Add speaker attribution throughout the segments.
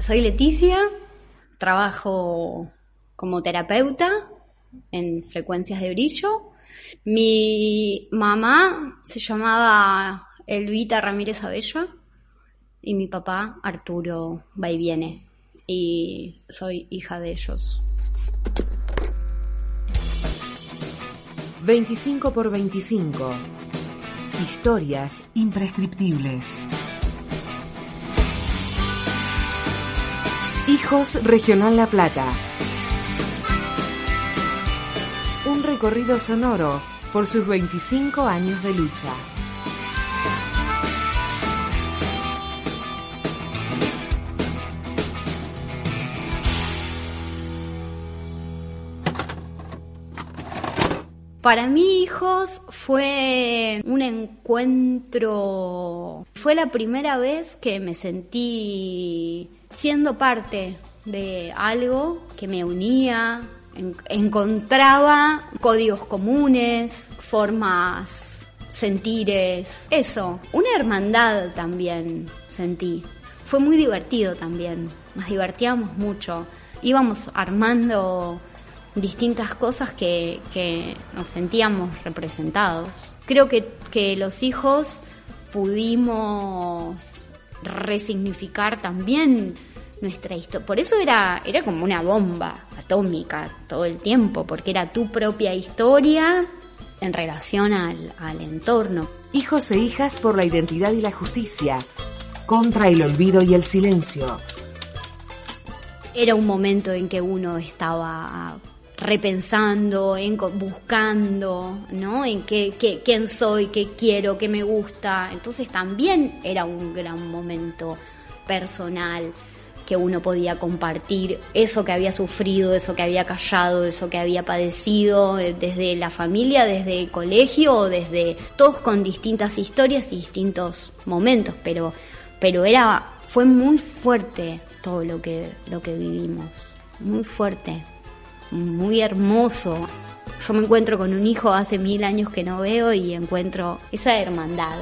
Speaker 1: soy Leticia, trabajo como terapeuta en frecuencias de brillo. Mi mamá se llamaba Elvita Ramírez Abella y mi papá Arturo va y viene y soy hija de ellos.
Speaker 2: 25 por 25. Historias imprescriptibles. Hijos Regional La Plata. Un recorrido sonoro por sus 25 años de lucha.
Speaker 1: Para mí, hijos, fue un encuentro, fue la primera vez que me sentí siendo parte de algo que me unía, encontraba códigos comunes, formas, sentires, eso, una hermandad también sentí. Fue muy divertido también, nos divertíamos mucho, íbamos armando distintas cosas que, nos sentíamos representados. Creo que, que los hijos pudimos resignificar también nuestra historia. Por eso era, era como una bomba atómica todo el tiempo, porque era tu propia historia en relación al, al entorno.
Speaker 2: Hijos e hijas por la identidad y la justicia, contra el olvido y el silencio.
Speaker 1: Era un momento en que uno estaba repensando, en, buscando, ¿no? En qué, qué, quién soy, qué quiero, qué me gusta. Entonces también era un gran momento personal que uno podía compartir eso que había sufrido, eso que había callado, eso que había padecido, eh, desde la familia, desde el colegio, desde todos con distintas historias y distintos momentos, pero, pero era, fue muy fuerte todo lo que, lo que vivimos, muy fuerte muy hermoso. Yo me encuentro con un hijo hace mil años que no veo y encuentro esa hermandad.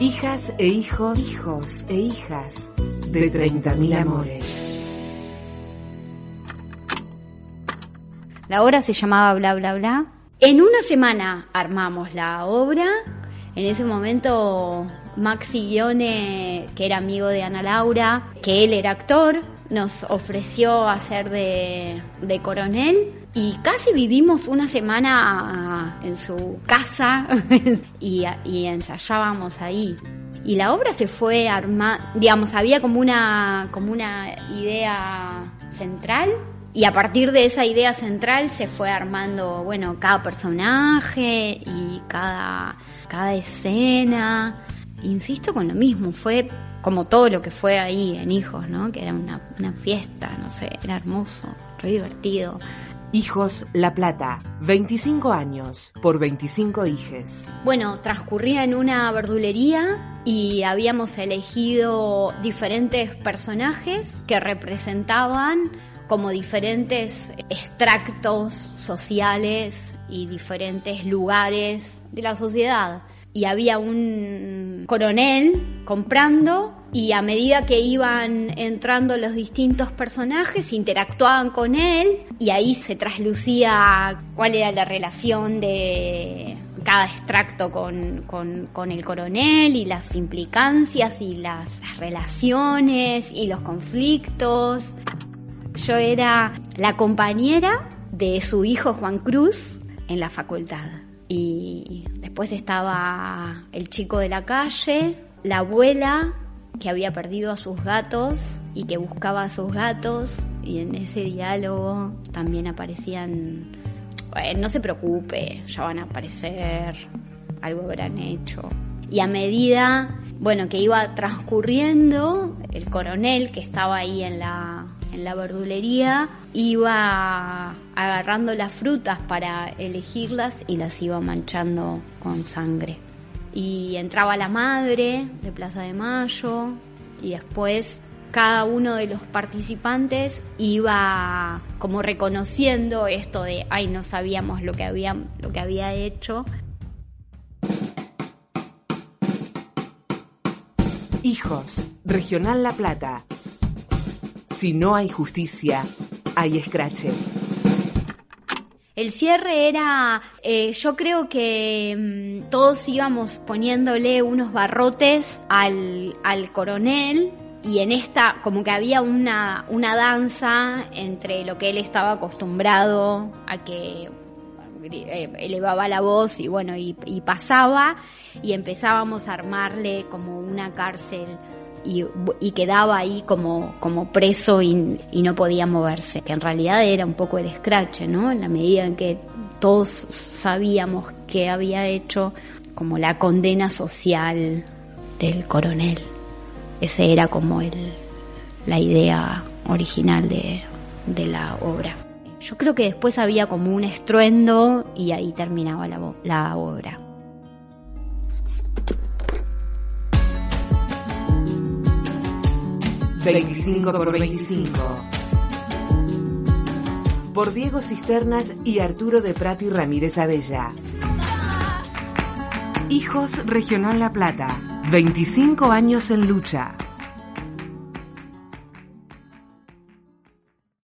Speaker 2: Hijas e hijos, hijos e hijas de 30.000 amores.
Speaker 1: La obra se llamaba Bla Bla Bla. En una semana armamos la obra. En ese momento Maxi Guione, que era amigo de Ana Laura, que él era actor, nos ofreció hacer de, coronel y casi vivimos una semana en su casa y, ensayábamos ahí. Y la obra se fue armando, digamos, había como una, como una idea central y a partir de esa idea central se fue armando, bueno, cada personaje y cada, cada escena insisto con lo mismo, fue como todo lo que fue ahí en Hijos, ¿no? Que era una, fiesta, no sé, era hermoso, re divertido.
Speaker 2: Hijos La Plata, 25 años por 25 hijes.
Speaker 1: Bueno, transcurría en una verdulería y habíamos elegido diferentes personajes que representaban como diferentes extractos sociales y diferentes lugares de la sociedad y había un coronel comprando y a medida que iban entrando los distintos personajes interactuaban con él y ahí se traslucía cuál era la relación de cada extracto con, el coronel y las implicancias y las relaciones y los conflictos. Yo era la compañera de su hijo Juan Cruz en la facultad y después estaba el chico de la calle, la abuela que había perdido a sus gatos y que buscaba a sus gatos y en ese diálogo también aparecían, no se preocupe, ya van a aparecer, algo habrán hecho. Y a medida, bueno, que iba transcurriendo, el coronel que estaba ahí en la, en la verdulería iba agarrando las frutas para elegirlas y las iba manchando con sangre. Y entraba la madre de Plaza de Mayo y después cada uno de los participantes iba como reconociendo esto de ay no sabíamos lo que había lo que había hecho
Speaker 2: Hijos, Regional La Plata. Si no hay justicia, hay escrache.
Speaker 1: El cierre era, eh, yo creo que mm, todos íbamos poniéndole unos barrotes al, al coronel y en esta como que había una, una danza entre lo que él estaba acostumbrado a que eh, elevaba la voz y bueno, y, y pasaba y empezábamos a armarle como una cárcel y, quedaba ahí como, como preso y, y no podía moverse, que en realidad era un poco el escrache, ¿no? En la medida en que todos sabíamos que había hecho como la condena social del coronel. Ese era como el, la idea original de, de la obra. Yo creo que después había como un estruendo y ahí terminaba la, la obra.
Speaker 2: 25 por 25. Por Diego Cisternas y Arturo de Prati Ramírez Abella. Hijos Regional La Plata. 25 años en lucha.